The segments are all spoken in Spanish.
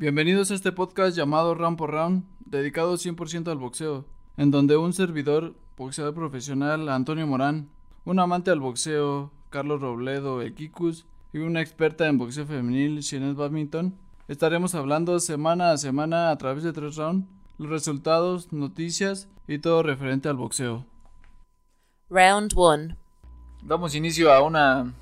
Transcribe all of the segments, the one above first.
Bienvenidos a este podcast llamado Round por Round, dedicado 100% al boxeo, en donde un servidor, boxeador profesional, Antonio Morán, un amante al boxeo, Carlos Robledo, Equikus, y una experta en boxeo femenil, Shannon Badminton, estaremos hablando semana a semana a través de tres rounds, los resultados, noticias y todo referente al boxeo. Round 1. Damos inicio a una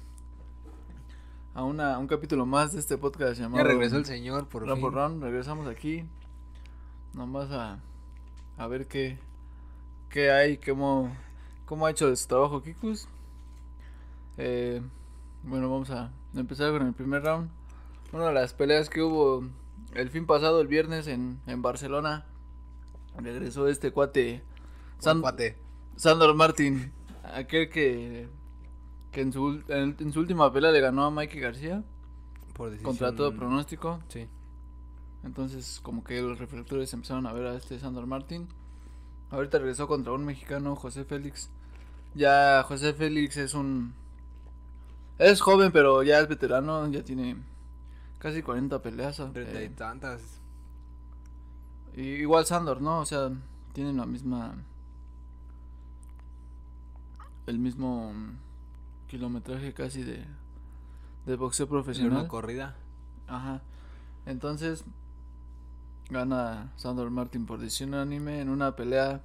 a una, un capítulo más de este podcast llamado Ya regresó el señor por Round fin. por. Regresamos aquí nomás a, a ver qué, qué hay, cómo, cómo ha hecho su trabajo Kikus. Eh, bueno, vamos a empezar con el primer round. Una de las peleas que hubo el fin pasado, el viernes, en, en Barcelona. Regresó este cuate, San... San- Sandor Martin, aquel que, que en, su, en, en su última pelea le ganó a Mikey García por decisión- contra todo pronóstico. Sí. Entonces, como que los reflectores empezaron a ver a este Sandor Martin. Ahorita regresó contra un mexicano, José Félix. Ya José Félix es un. Es joven, pero ya es veterano. Ya tiene casi 40 peleas. Treinta y eh, tantas. y igual Sandor, ¿no? O sea, tienen la misma. El mismo kilometraje casi de. De boxeo profesional. una corrida. Ajá. Entonces gana Sandor Martin por decisión unánime en una pelea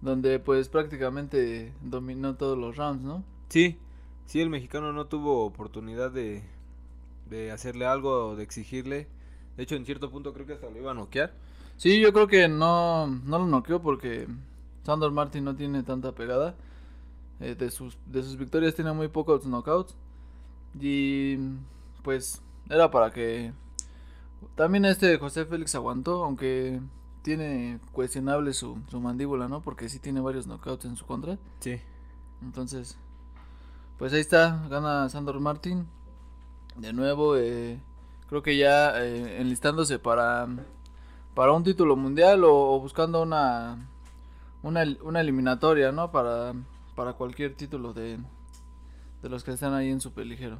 donde pues prácticamente dominó todos los rounds, ¿no? Sí, sí, el mexicano no tuvo oportunidad de, de hacerle algo de exigirle. De hecho, en cierto punto creo que hasta lo iba a noquear. Sí, yo creo que no, no lo noqueó porque Sandor Martin no tiene tanta pegada. Eh, de, sus, de sus victorias tiene muy pocos knockouts. Y pues era para que... También este José Félix aguantó, aunque tiene cuestionable su, su mandíbula, ¿no? Porque sí tiene varios knockouts en su contra. Sí. Entonces, pues ahí está, gana Sandor Martin. De nuevo, eh, creo que ya eh, enlistándose para, para un título mundial o, o buscando una, una, una eliminatoria, ¿no? Para, para cualquier título de, de los que están ahí en super ligero.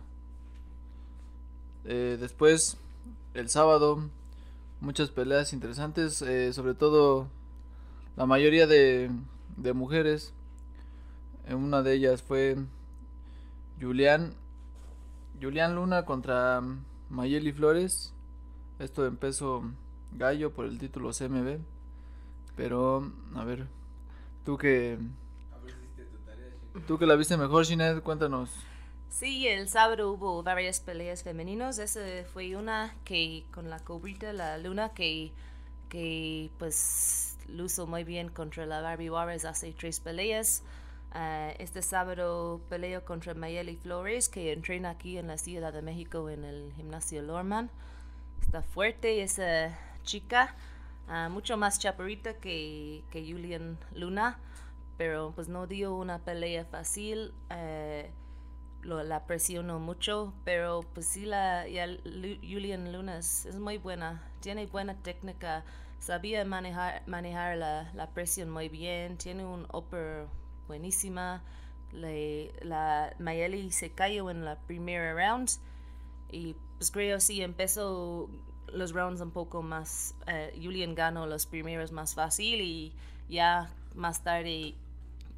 Eh, después, el sábado, muchas peleas interesantes, eh, sobre todo la mayoría de, de mujeres. Eh, Una de ellas fue Julián Julián Luna contra Mayeli Flores. Esto en peso gallo por el título CMB. Pero, a ver, tú que... Tú que la viste mejor, Shinet, cuéntanos. Sí, el sábado hubo varias peleas femeninos. Esa fue una que con la cobrita, la luna, que, que pues luzo muy bien contra la Barbie Juárez hace tres peleas. Ah, este sábado peleo contra Mayeli Flores, que entrena aquí en la Ciudad de México en el gimnasio Lorman. Está fuerte esa chica, ah, mucho más chaparrita que, que Julian Luna, pero pues no dio una pelea fácil. eh, lo, la presionó mucho, pero pues sí, la, ya Julian Luna es, muy buena, tiene buena técnica, sabía manejar, manejar la, la presión muy bien, tiene un upper buenísima. La Mayeli se cayó en la primera round y pues creo sí empezó los rounds un poco más eh, Julian ganó los primeros más fácil y ya más tarde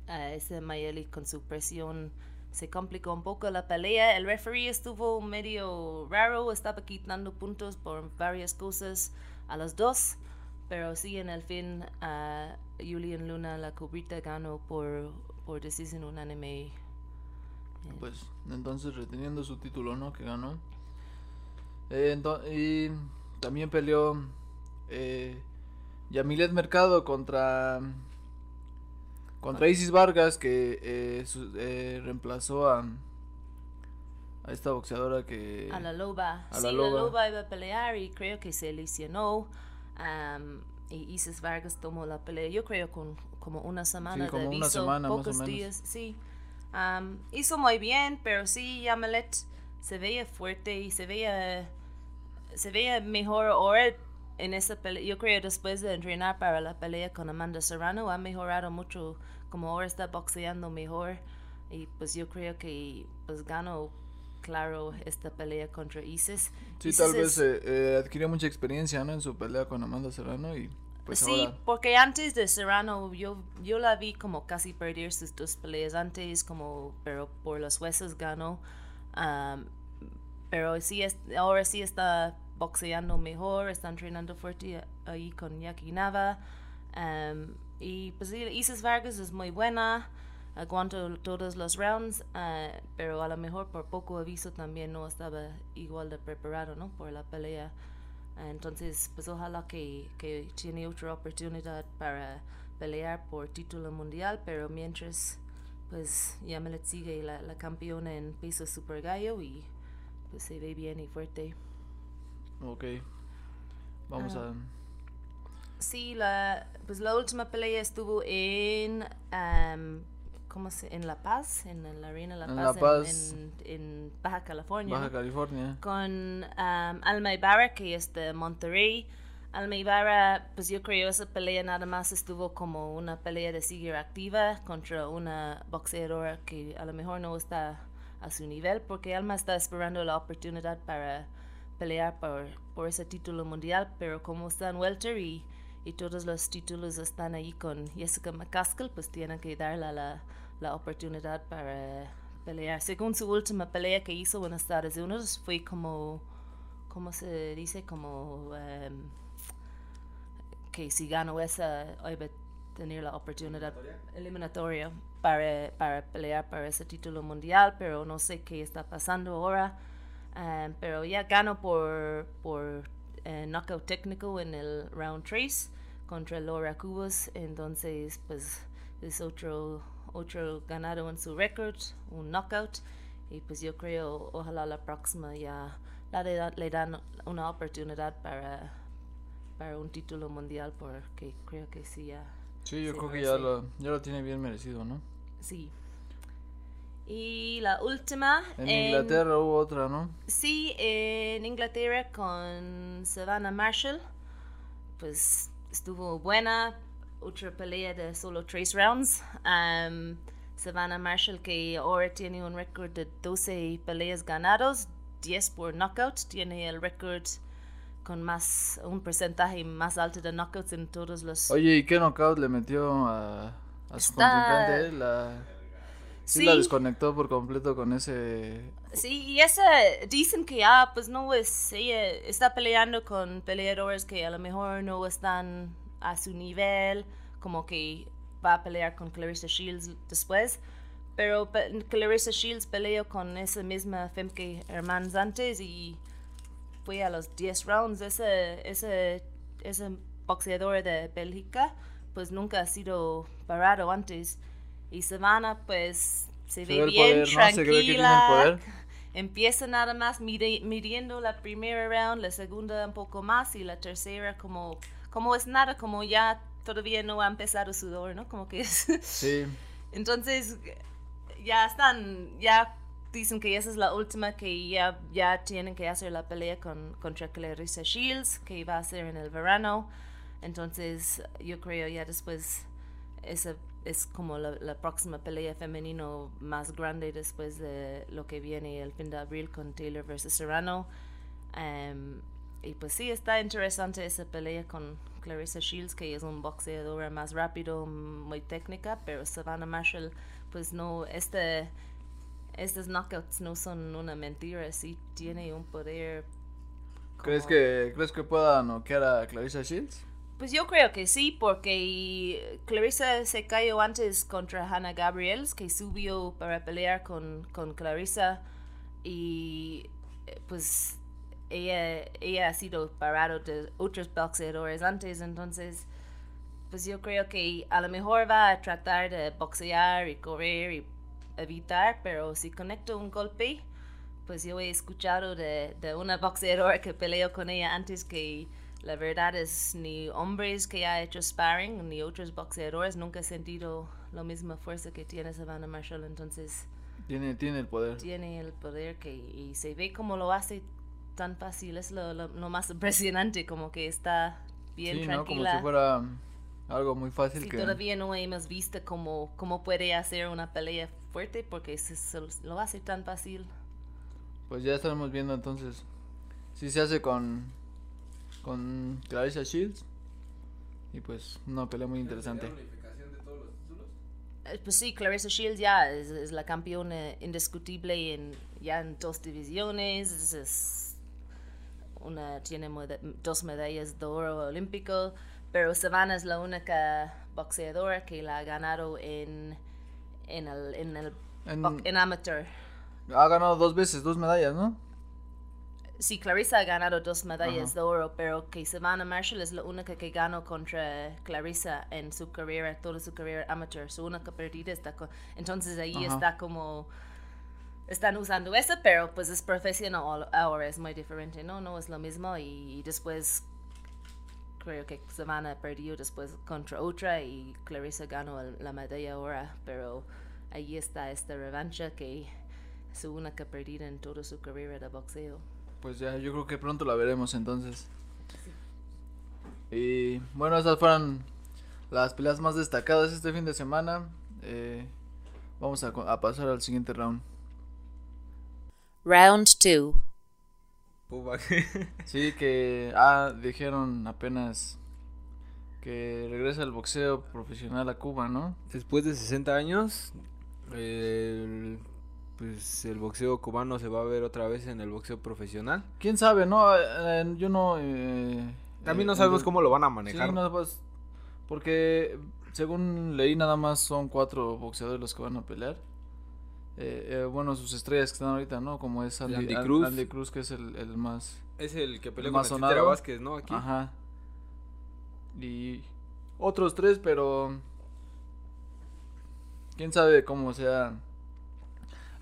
eh, ese Mayeli con su presión se complicó un poco la pelea el referee estuvo medio raro estaba quitando puntos por varias cosas a los dos pero sí en el fin eh, Julian Luna la cobrita ganó por por decisión unánime Pues entonces reteniendo su título, ¿no? Que ganó. Eh, y también peleó eh, Yamilet Mercado contra contra Isis Vargas que eh, su- eh, reemplazó a a esta boxeadora que A la loba. a la sí, la loba. loba iba a pelear y creo que se lesionó. am, y Isis Vargas tomó la pelea, yo creo, con como una semana como de una aviso, semana, más o pocos menos. días, sí. Hizo muy bien, pero sí, Yamalet se veía fuerte y se veía, se veía mejor ahora en esa pelea. Yo creo después de entrenar para la pelea con Amanda Serrano, ha mejorado mucho, como ahora está boxeando mejor. Y pues yo creo que pues ganó claro esta pelea contra Isis. Sí, Isis tal vez eh, eh, adquirió mucha experiencia, ¿no? En su pelea con Amanda Serrano y pues sí, ahora... porque antes de Serrano yo, yo la vi como casi perder sus dos peleas antes, como pero por los huesos ganó. Am, pero sí, es, ahora sí está boxeando mejor, está entrenando fuerte ahí con Yaki Nava. Am, y pues Isis Vargas es muy buena, aguanta todos los rounds, ah, pero a lo mejor por poco aviso también no estaba igual de preparado, ¿no? Por la pelea. Entonces, pues ojalá que, que tiene otra oportunidad para pelear por título mundial, pero mientras, pues Yamilet sigue la, la campeona en peso super gallo y pues se ve bien y fuerte. Ok. Vamos Ah. a... Sí, la, pues la última pelea estuvo en, ¿cómo se? En La Paz, en, la Arena La En Paz, La en- Paz. En, en Baja California. Baja. California. con um, Alma Ibarra, que es de Monterrey. Alma Ibarra, pues yo creo esa pelea nada más estuvo como una pelea de seguir activa contra una boxeadora que a lo mejor no está a su nivel, porque Alma está esperando la oportunidad para pelear por, por ese título mundial, pero como está en welter y, y todos los títulos están ahí con Jessica McCaskill, pues tienen que darle la, la oportunidad para pelear. Según su última pelea que hizo en Estados Unidos, fue como, ¿cómo se dice? Como em, que si ganó esa, iba a tener la oportunidad eliminatoria para, para pelear para ese título mundial, pero no sé qué está pasando ahora. Em, pero ya ganó por, por eh, knockout técnico en el round 3 contra Laura Cubas, entonces pues es otro, otro ganado en su récord, un knockout, y pues yo creo ojalá la próxima ya la le, da- le dan una oportunidad para, para un título mundial porque creo que sí ya Sí, yo creo que ya lo, ya lo tiene bien merecido, ¿no? sí. Y la última En Inglaterra hubo otra, ¿no? Sí, en Inglaterra con Savannah Marshall, pues estuvo buena, otra pelea de solo tres rounds. Um, Savannah Marshall que ahora tiene un récord de 12 peleas ganados, 10 por knockout, tiene el récord con más, un porcentaje más alto de knockouts en todos los... Oye, ¿y qué knockout le metió a, a su Está- contrincante? La, sí, la Sí. desconectó por completo con ese... Sí, y esa dicen que ah, pues no es, ella está peleando con peleadores que a lo mejor no están a su nivel, como que va a pelear con Clarissa Shields después, pero pe- Clarissa Shields peleó con esa misma Femke Hermans antes y fue a los 10 rounds, ese, ese, ese boxeador de Bélgica pues nunca ha sido parado antes y Savannah pues se, Se ve ve bien poder, ¿no? Tranquila. poder. Empieza nada más mide- midiendo la primera round, la segunda un poco más y la tercera como, como es nada, como ya todavía no ha empezado sudor, ¿no? Como que es... Sí, Entonces ya están, ya dicen que esa es la última que ya, ya tienen que hacer la pelea con, contra Clarissa Shields, que va a ser en el verano. Entonces yo creo ya después esa es como la, la próxima pelea femenino más grande después de lo que viene el fin de abril con Taylor versus Serrano. Em, y pues sí, está interesante esa pelea con Clarissa Shields, que es un boxeadora más rápido, muy técnica, pero Savannah Marshall, pues no, este, estos knockouts no son una mentira, sí tiene un poder. ¿crees como- que, ¿crees que pueda noquear a Clarissa Shields? Pues yo creo que sí, porque Clarissa se cayó antes contra Hannah Gabriels, que subió para pelear con, con Clarissa y eh, pues ella, ha sido parado de otros boxeadores antes, entonces pues yo creo que a lo mejor va a tratar de boxear y correr y evitar, pero si conecta un golpe, pues yo he escuchado de, de una boxeadora que peleó con ella antes que la verdad es ni hombres que ha hecho sparring ni otros boxeadores nunca he sentido la misma fuerza que tiene Savannah Marshall, entonces Tiene, tiene el poder. tiene el poder que y se ve como lo hace tan fácil, es lo, lo- lo más impresionante, como que está bien Sí, ¿no? Como tranquila. si fuera algo muy fácil Sí, que... todavía no hemos visto cómo, cómo puede hacer una pelea fuerte porque se, se lo hace tan fácil. pues ya estaremos viendo entonces si se hace con con Clarissa Shields y pues una pelea muy interesante. Eh, Pues sí, Clarissa Shields ya es, es la campeona indiscutible en, ya en dos divisiones. Es, es una, tiene dos medallas de oro olímpico. Pero Savannah es la única boxeadora que la ha ganado en, en el, en el En- box- en amateur. Ha ganado dos veces, dos medallas, ¿no? Sí, Clarissa ha ganado dos medallas de oro, pero que Savannah Marshall es la única que ganó contra Clarissa en su carrera, toda su carrera amateur. Su única perdida está con... Entonces ahí está como... Están usando esa, pero pues es profesional ahora, es muy diferente, ¿no? No es lo mismo y, después creo que Savannah perdió después contra otra y Clarissa ganó el- la medalla ahora, pero ahí está esta revancha que es su única perdida en toda su carrera de boxeo. Pues ya, yo creo que pronto la veremos entonces. Y bueno, esas fueron las peleas más destacadas este fin de semana. Eh, vamos a, pasar al siguiente round. Round 2. Puba. Sí, que ah, dijeron apenas que regresa el boxeo profesional a Cuba, ¿no? Después de 60 años, el, pues el boxeo cubano se va a ver otra vez en el boxeo profesional. ¿Quién sabe, no? Eh, eh, yo no... eh, También eh, no sabemos ente- cómo lo van a Sí, manejar. no, pues, porque según leí nada más son cuatro boxeadores los que van a pelear. Eh, eh, bueno, sus estrellas que están ahorita, ¿no? Como es Andy, Andy An- Cruz. Andy Cruz, que es el, el más... Es el que peleó El con el Vázquez, ¿no? Aquí. Ajá. Y otros tres, pero... ¿Quién sabe cómo sea?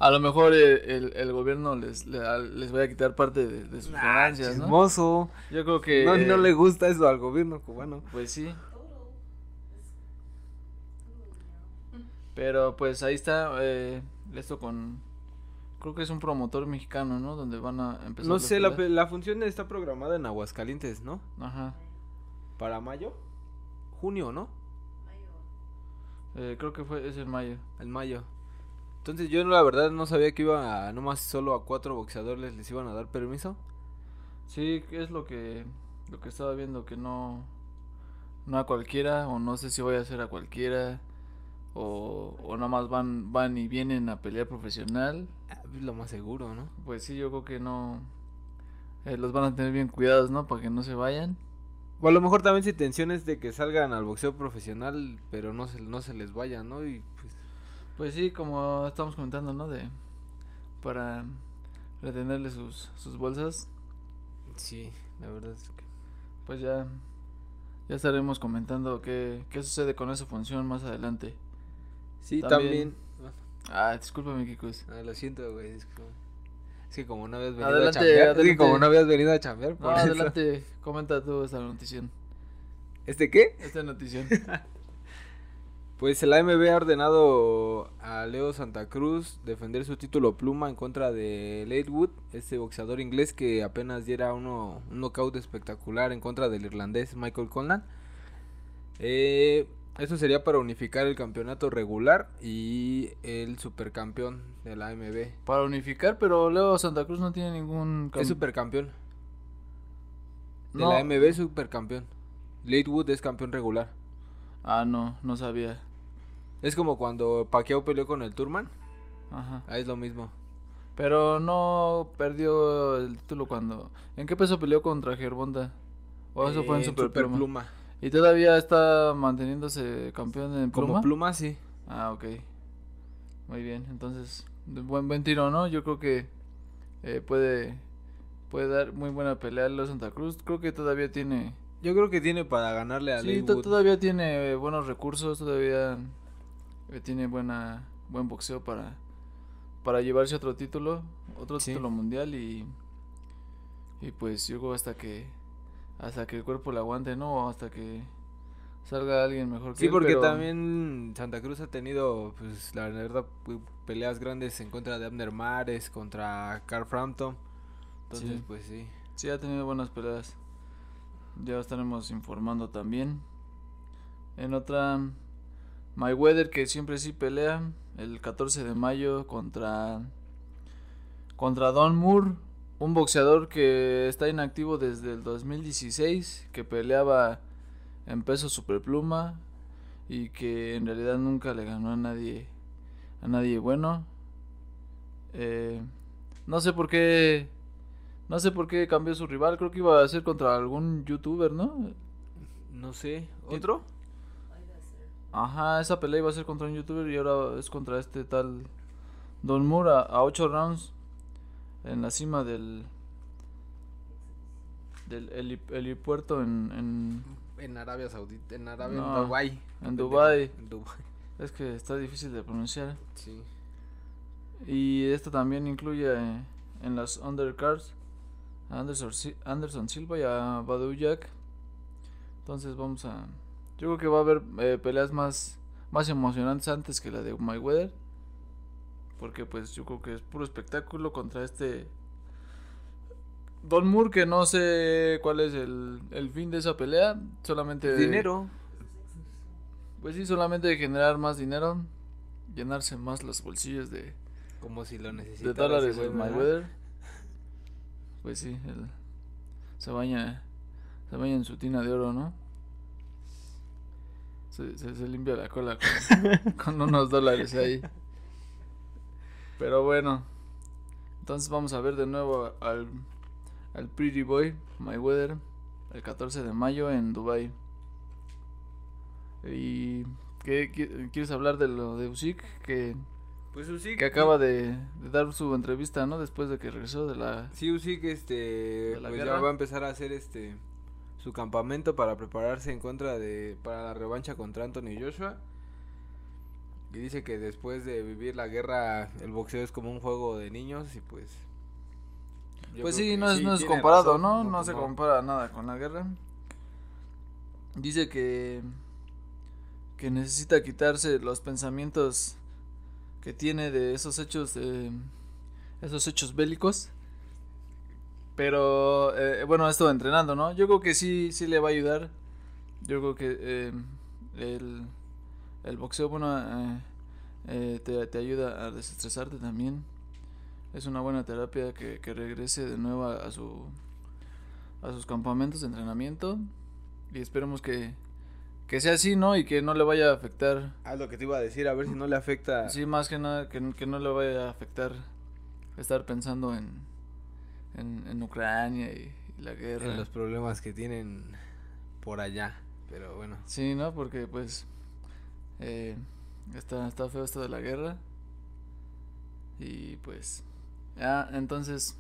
A lo mejor eh, el, el gobierno les, le- les vaya a quitar parte de, de sus Ah, ganancias, ¿no? chismoso. Yo creo que... No, no eh, le gusta eso al gobierno cubano. Pues sí. Pero pues ahí está eh, esto con... Creo que es un promotor mexicano, ¿no? Donde van a empezar No sé, la, la función está programada en Aguascalientes, ¿no? Ajá. Para mayo. Junio, ¿no? Eh, creo que fue, es en mayo. En mayo. Entonces yo la verdad no sabía que iba a, nomás solo a cuatro boxeadores les iban a dar permiso. Sí, es lo que lo que estaba viendo que no no a cualquiera o no sé si voy a hacer a cualquiera o, o nada más van van y vienen a pelear profesional. Ah, pues, Lo más seguro, ¿no? Pues sí, yo creo que no eh, los van a tener bien cuidados, ¿no? Para que no se vayan. O a lo mejor también su intención es de que salgan al boxeo profesional, pero no se, no se les vaya, ¿no? Y pues Pues sí, como estamos comentando, ¿no? De para retenerle sus sus bolsas, sí, la verdad es que... pues ya ya estaremos comentando qué qué sucede con esa función más adelante. Sí, También- también... Ah, discúlpame, Kikus. Ah, lo siento, güey. Es que, es que como no habías venido Adelante, a chambear. Es que adelante. como no habías venido a chambear, No, por eso. adelante, comenta tú esta notición. ¿Este qué? Esta notición. Pues el AMB ha ordenado a Leo Santa Cruz defender su título pluma en contra de Latewood, este boxeador inglés que apenas diera uno, un knockout espectacular en contra del irlandés Michael Conlan. Eh, esto sería para unificar el campeonato regular y el supercampeón de la AMB. Para unificar, pero Leo Santa Cruz no tiene ningún... Es supercampeón. De No. la AMB es supercampeón. Latewood es campeón regular. Ah, no, no sabía. Es como cuando Pacquiao peleó con el Turman. Ajá. Ah, es lo mismo. Pero no perdió el título cuando... ¿En qué peso peleó contra Gerbonda? ¿O eso fue en Superpluma? Superpluma. ¿Y todavía está manteniéndose campeón en pluma? Como pluma, sí. Ah, ok. Muy bien, entonces, buen, buen tiro, ¿no? Yo creo que eh, puede, puede dar muy buena pelea a Leo Santa Cruz. Creo que todavía tiene... Yo creo que tiene para ganarle a Sí, todavía tiene eh, buenos recursos, todavía eh, tiene buena buen boxeo para para llevarse otro título, otro Sí. título mundial y y pues yo creo hasta que hasta que el cuerpo le aguante, ¿no? Hasta que salga alguien mejor que Sí, él, porque pero- también Santa Cruz ha tenido, pues, la verdad, peleas grandes en contra de Abner Mares, contra Carl Frampton. Entonces, Sí. pues sí. Sí, ha tenido buenas peleas. Ya estaremos informando también. En otra, Mayweather, que siempre sí pelea, el 14 de mayo contra contra Don Moore, un boxeador que está inactivo desde el 2016, que peleaba en peso superpluma y que en realidad nunca le ganó a nadie a nadie bueno. Eh, no sé por qué no sé por qué cambió su rival, creo que iba a ser contra algún youtuber, ¿no? No sé, ¿otro? Ajá, esa pelea iba a ser contra un youtuber y ahora es contra este tal Don Moore a 8 rounds en la cima del del helipuerto en, en en Arabia Saudita, en Arabia, No, en Dubái. en Dubái. En Dubái. es que está difícil de pronunciar Sí. y esto también incluye eh, en las undercards Anderson, Anderson Silva y a Badu Jack entonces vamos a yo creo que va a haber eh, peleas más más emocionantes antes que la de Mayweather porque pues yo creo que es puro espectáculo contra este Don Moore que no sé cuál es el, el fin de esa pelea solamente Dinero. Pues sí, solamente generar más dinero, llenarse más los bolsillos de, Como si lo necesitara. de dólares ¿verdad? Mayweather. Pues sí, él se baña, se baña en su tina de oro, ¿no? Se, se, se limpia la cola con, con unos dólares ahí. Pero bueno, entonces vamos a ver de nuevo al, al Pretty Boy Mayweather el 14 de mayo en Dubai. ¿Y qué, qui- quieres hablar de lo de Usyk? Que, Pues Usyk. que acaba de, de dar su entrevista, ¿no? Después de que regresó de la... Sí, Usyk, este, pues ya va a empezar a hacer este su campamento para prepararse en contra de para la revancha contra Anthony Joshua. Y dice que después de vivir la guerra el boxeo es como un juego de niños y pues Pues sí, no es, no es comparado, razón, ¿no? No, se compara nada con la guerra. Dice que que necesita quitarse los pensamientos que tiene de esos hechos eh, esos hechos bélicos. Pero eh, bueno, esto entrenando, ¿no? Yo creo que sí sí le va a ayudar. Yo creo que eh, el, el boxeo bueno eh, te, te ayuda a desestresarte también es una buena terapia que, que regrese de nuevo a su a sus campamentos de entrenamiento y esperemos que, que sea así, ¿no? Y que no le vaya a afectar, Ah, lo que te iba a decir, a ver si no le afecta. sí, más que nada, que, que no le vaya a afectar estar pensando en, en, en Ucrania y, y la guerra. en los problemas que tienen por allá, pero bueno. Sí, ¿no? Porque pues eh, está, está feo esto de la guerra. Y pues... Ya, entonces...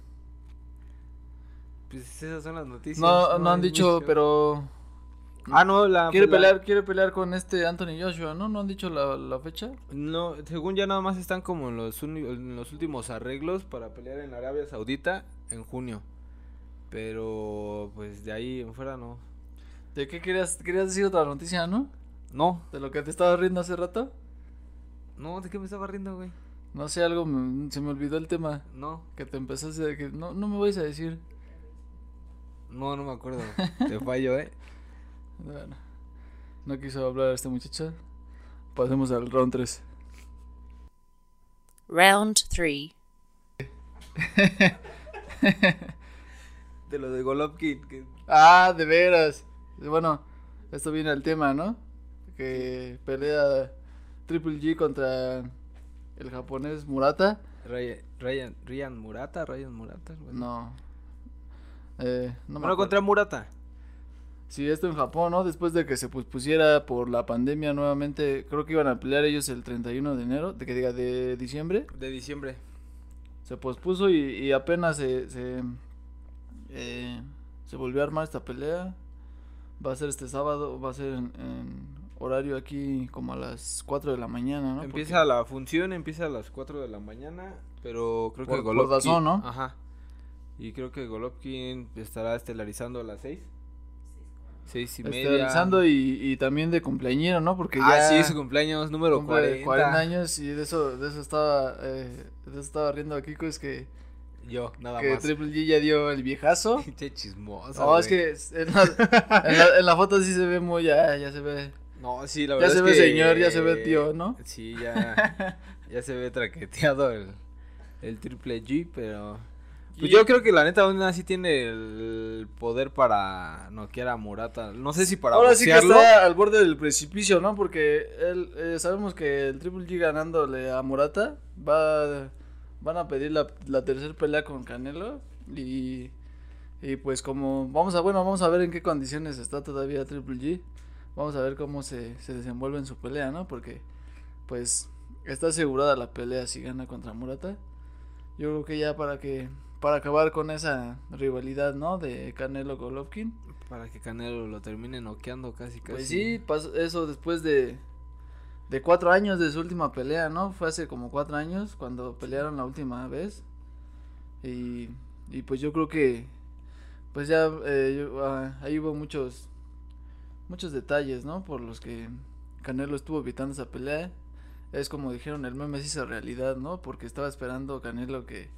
Pues esas son las noticias. No, no han dicho, mucho. pero... Ah, no, la Quiere la- pelear, quiere pelear con este Anthony Joshua, ¿no? ¿No han dicho la, la fecha? No, según ya nada más están como en los, en los últimos arreglos para pelear en Arabia Saudita en junio. Pero pues de ahí en fuera no. ¿De qué querías, querías decir otra noticia, no? No, ¿De lo que te estaba riendo hace rato? no, ¿de qué me estaba riendo, güey? No sé, algo, me- se me olvidó el tema. No, Que te empezaste a... Que, no, no me vais a decir. no, no me acuerdo. Te fallo, eh. Bueno, no quiso hablar este muchacho. Pasemos al round 3. Round 3. De lo de Golovkin. Que... Ah, de veras. Bueno, esto viene al tema, ¿no? Que pelea Triple G contra el japonés Murata. Ryan, Ryan, Ryan Murata, Ryan Murata. No. Eh, no Bueno, contra Murata. Sí, esto en Japón, ¿no? Después de que se pospusiera por la pandemia nuevamente, creo que iban a pelear ellos el 31 de enero, de que diga de diciembre. De diciembre. Se pospuso y, y apenas se, se, eh, se volvió a armar esta pelea. Va a ser este sábado, va a ser en, en horario aquí como a las 4 de la mañana, ¿no? Empieza la función, empieza a las 4 de la mañana, pero creo Por- que por Golovkin... DAZN, ¿no? Ajá. Y creo que Golovkin estará estelarizando a las 6. 6 y Porque media. Estelarizando y, y también de cumpleañero, ¿no? Porque Ah, ya sí, su cumpleaños número cumple 40. años y de eso, de eso estaba, eh, de eso estaba riendo aquí, es que, Yo, nada que más. Triple G ya dio el viejazo. Pinche chismosa. No, es que en la, en, la, en la foto sí se ve muy, ya, ya se ve. No, sí, la Ya verdad se es ve que- señor, ya se ve tío, ¿no? Sí, ya, ya se ve traqueteado el, el Triple G, pero pues yo creo que la neta aún así tiene el poder para noquear a Murata. No sé si para Ahora sí que boxearlo. está al borde del precipicio, ¿no? Porque él, eh, sabemos que el Triple G ganándole a Murata va van a pedir la, la tercera pelea con Canelo y y pues como vamos a bueno, vamos a ver en qué condiciones está todavía Triple G. Vamos a ver cómo se, se desenvuelve en su pelea, ¿no? Porque pues está asegurada la pelea si gana contra Murata. Yo creo que ya para que para acabar con esa rivalidad, ¿no? De Canelo Golovkin. Para que Canelo lo termine noqueando casi casi. Pues sí, pasó eso después de, de cuatro años de su última pelea, ¿no? Fue hace como cuatro años cuando pelearon la última vez. Y, y pues yo creo que, pues ya eh, yo- ah, ahí hubo muchos, muchos detalles, ¿no? Por los que Canelo estuvo evitando esa pelea. Es como dijeron, el meme se hizo realidad, ¿no? Porque estaba esperando Canelo que,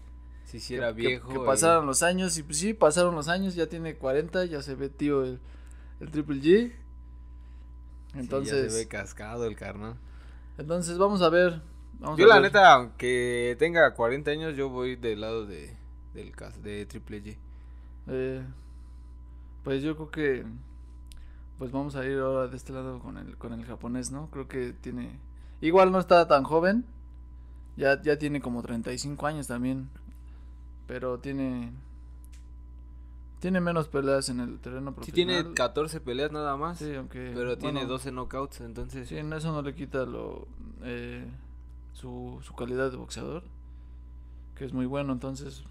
Si hiciera que- viejo. que y- pasaran los años y pues sí, pasaron los años, ya tiene 40, ya se ve tío el, el Triple G. sí, Entonces, ya se ve cascado el carnal. entonces vamos a ver. Vamos Yo a la ver. neta, aunque tenga 40 años, yo voy del lado de del de Triple G. Eh, pues yo creo que pues vamos a ir ahora de este lado con el con el japonés, ¿no? Creo que tiene igual no está tan joven. Ya ya tiene como 35 años también. Pero tiene tiene menos peleas en el terreno Sí profesional. tiene 14 peleas nada más, Sí, aunque pero tiene bueno, 12 knockouts, entonces Sí, en eso no le quita lo eh, su, su calidad de boxeador, que es muy bueno, entonces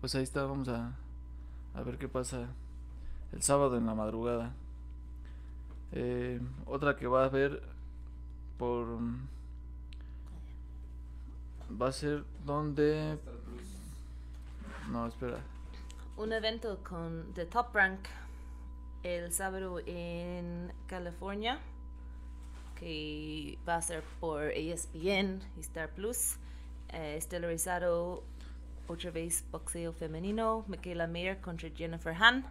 pues ahí está, vamos a, a ver qué pasa el sábado en la madrugada. Eh, otra que va a haber por va a ser donde no espera Un evento con The Top Rank el sábado en California que va a ser por ESPN y Star Plus. Eh, estelarizado otra vez boxeo femenino, Michaela Mayer contra Jennifer Han.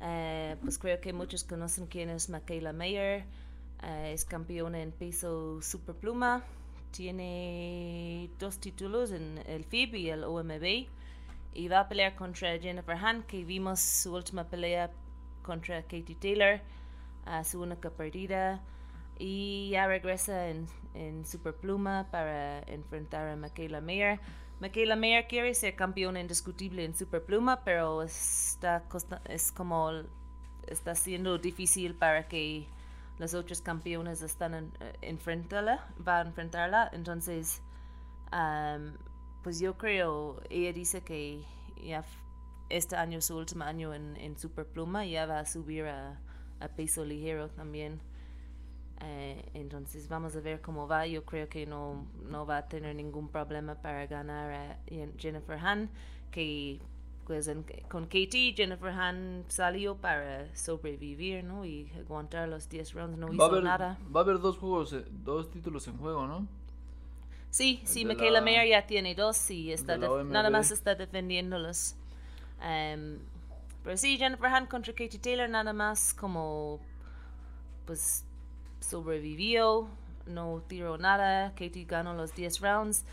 Eh, pues creo que muchos conocen quién es Michaela Mayer. Eh, es campeona en peso superpluma. Tiene dos títulos en el FIB y el OMB. Y va a pelear contra Jennifer Han, que vimos su última pelea contra Katie Taylor, a su única perdida. Y ya regresa en, en Superpluma para enfrentar a Michaela Mayer. Michaela Mayer quiere ser campeona indiscutible en Superpluma, pero está costa- es como está siendo difícil para que los otros campeones están en, eh, enfrentarla, va a enfrentarla. Entonces, am, pues yo creo, ella dice que ya este año es su último año en, en Superpluma, ya va a subir a, a peso ligero también. Eh, entonces vamos a ver cómo va. Yo creo que no, no va a tener ningún problema para ganar a Jen- Jennifer Han, que pues en- con Katie, Jennifer Han salió para sobrevivir, ¿no? Y aguantar los 10 rounds, no va hizo haber nada. va a haber dos juegos eh, dos títulos en juego, ¿no? Sí, sí, Michaela la- Mayer ya tiene dos y está de nada más está defendiéndolos. Em, pero sí, Jennifer Han contra Katie Taylor nada más como pues sobrevivió, no tiró nada, Katie ganó los 10 rounds.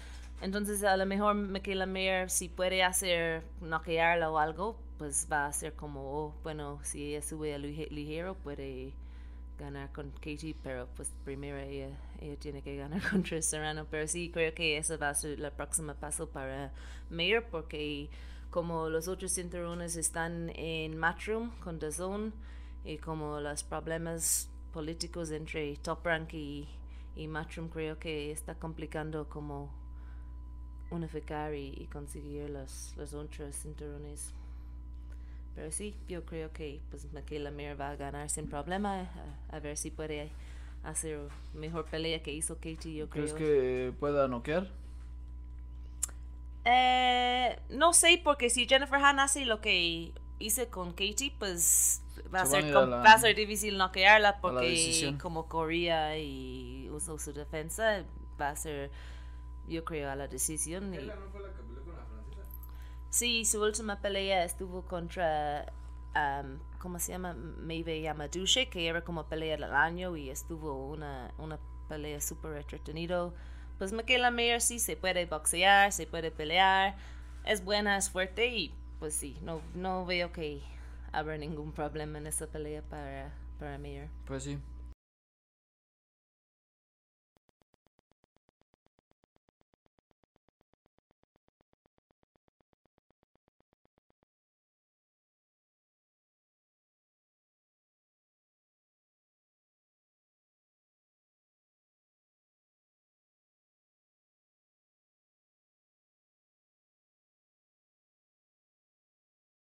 Entonces a lo mejor Michaela Mayer si puede hacer noquearla o algo, pues va a ser como, oh, bueno, si ella sube a lige- ligero puede ganar con Katie, pero pues primero ella, tiene que ganar contra Serrano. Pero sí, creo que ese va a ser el próximo paso para Mayer, porque como los otros cinturones están en Matchroom con Zone, y como los problemas políticos entre Top Rank y, y creo que está complicando como unificar y, y conseguir los, los otros cinturones. Pero sí, yo creo que pues Michaela Mayer va a ganar sin problema. A, a ver si puede hacer mejor pelea que hizo Katie, yo ¿Crees creo. que pueda noquear? Eh, no sé, porque si Jennifer Han hace lo que hice con Katie, pues va a, Se ser, a ir a com- la- va a ser difícil noquearla porque como corría y usó su defensa, va a ser, yo creo, a la decisión. y- Sí, su última pelea estuvo contra, am, ¿cómo se llama? Maybe Yamadushi, que era como pelea del año y estuvo una, una pelea súper entretenido. pues Michaela Mayer sí se puede boxear, se puede pelear, es buena, es fuerte y pues sí, no, no veo que habrá ningún problema en esa pelea para, para Mayer. Pues sí.